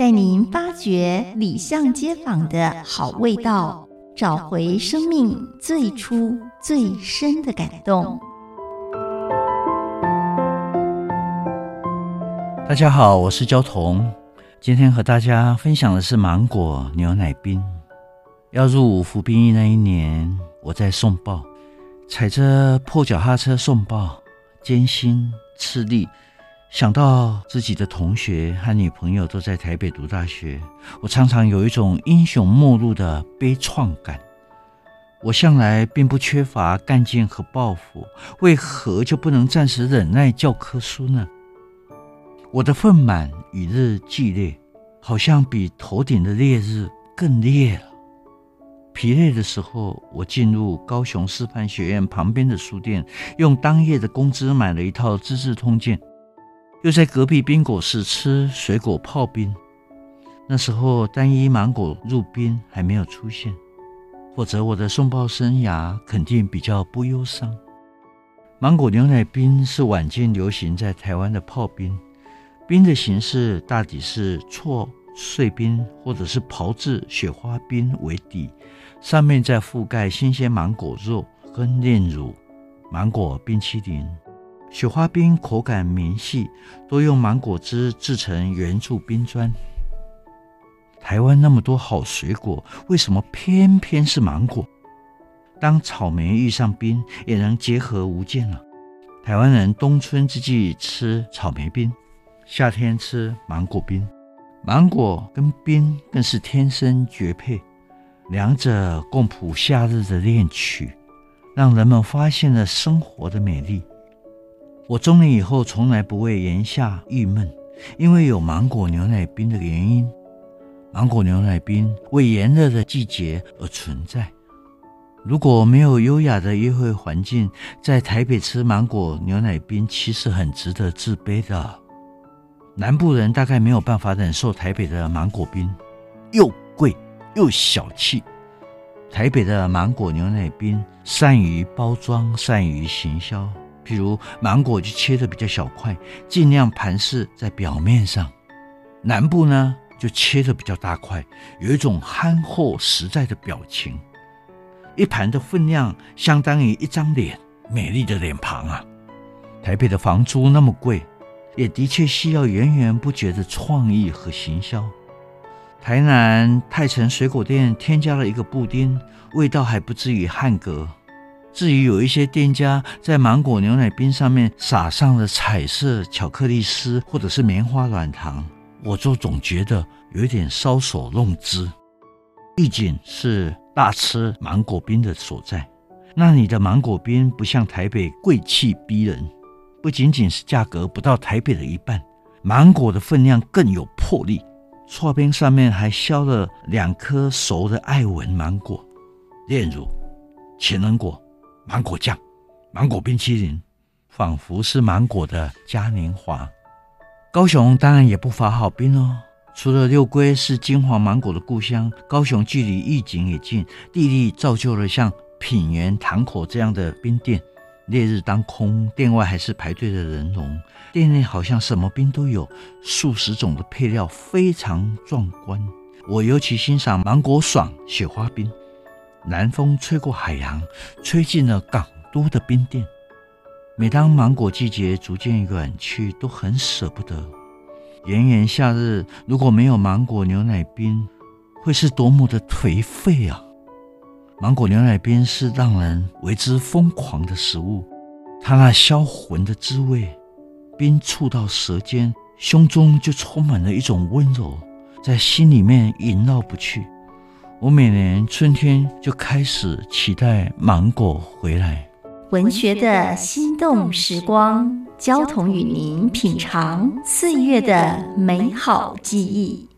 带您发掘里巷街坊的好味道，找回生命最初最深的感动。大家好，我是焦桐，今天和大家分享的是芒果牛奶冰。要入伍服兵役那一年，我在送报，踩着破脚踏车送报，艰辛吃力。想到自己的同学和女朋友都在台北读大学，我常常有一种英雄末路的悲怆感。我向来并不缺乏干劲和抱负，为何就不能暂时忍耐教科书呢？我的愤满与日俱烈，好像比头顶的烈日更烈了。疲累的时候，我进入高雄师范学院旁边的书店，用当月的工资买了一套《资治通鉴》。又在隔壁冰果室吃水果泡冰，那时候单一芒果入冰还没有出现，否则我的送报生涯肯定比较不忧伤。芒果牛奶冰是晚近流行在台湾的泡冰，冰的形式大抵是挫碎冰或者是炮制雪花冰为底，上面再覆盖新鲜芒果肉跟炼乳，芒果冰淇淋。雪花冰口感绵细，多用芒果汁制成圆柱冰砖。台湾那么多好水果，为什么偏偏是芒果？当草莓遇上冰，也能结合无间了。台湾人冬春之际吃草莓冰，夏天吃芒果冰，芒果跟冰更是天生绝配，两者共谱夏日的恋曲，让人们发现了生活的美丽。我中年以后从来不为炎夏郁闷，因为有芒果牛奶冰的原因。芒果牛奶冰为炎热的季节而存在。如果没有优雅的约会环境，在台北吃芒果牛奶冰其实很值得自卑的。南部人大概没有办法忍受台北的芒果冰，又贵又小气。台北的芒果牛奶冰善于包装，善于行销。比如芒果就切得比较小块，尽量盘饰在表面上。南部呢就切得比较大块，有一种憨厚实在的表情。一盘的分量相当于一张脸，美丽的脸庞啊。台北的房租那么贵，也的确需要源源不绝的创意和行销。台南泰城水果店添加了一个布丁，味道还不至于汉格。至于有一些店家在芒果牛奶冰上面撒上了彩色巧克力丝或者是棉花软糖，我就总觉得有点搔首弄姿。毕竟是大吃芒果冰的所在，那里的芒果冰不像台北贵气逼人，不仅仅是价格不到台北的一半，芒果的分量更有魄力。剉冰上面还削了两颗熟的爱文芒果，炼乳，情人果。芒果酱、芒果冰淇淋，仿佛是芒果的嘉年华。高雄当然也不乏好冰哦，除了六龟是金黄芒果的故乡，高雄距离玉井也近，地利造就了像品源、糖口这样的冰店。烈日当空，店外还是排队的人龙，店内好像什么冰都有，数十种的配料非常壮观。我尤其欣赏芒果爽雪花冰。南风吹过海洋，吹进了港都的冰店。每当芒果季节逐渐远去，都很舍不得。炎炎夏日，如果没有芒果牛奶冰，会是多么的颓废啊！芒果牛奶冰是让人为之疯狂的食物，它那销魂的滋味，冰触到舌尖，胸中就充满了一种温柔，在心里面萦绕不去。我每年春天就开始期待芒果回来。文学的心动时光，焦桐与您品尝岁月的美好记忆。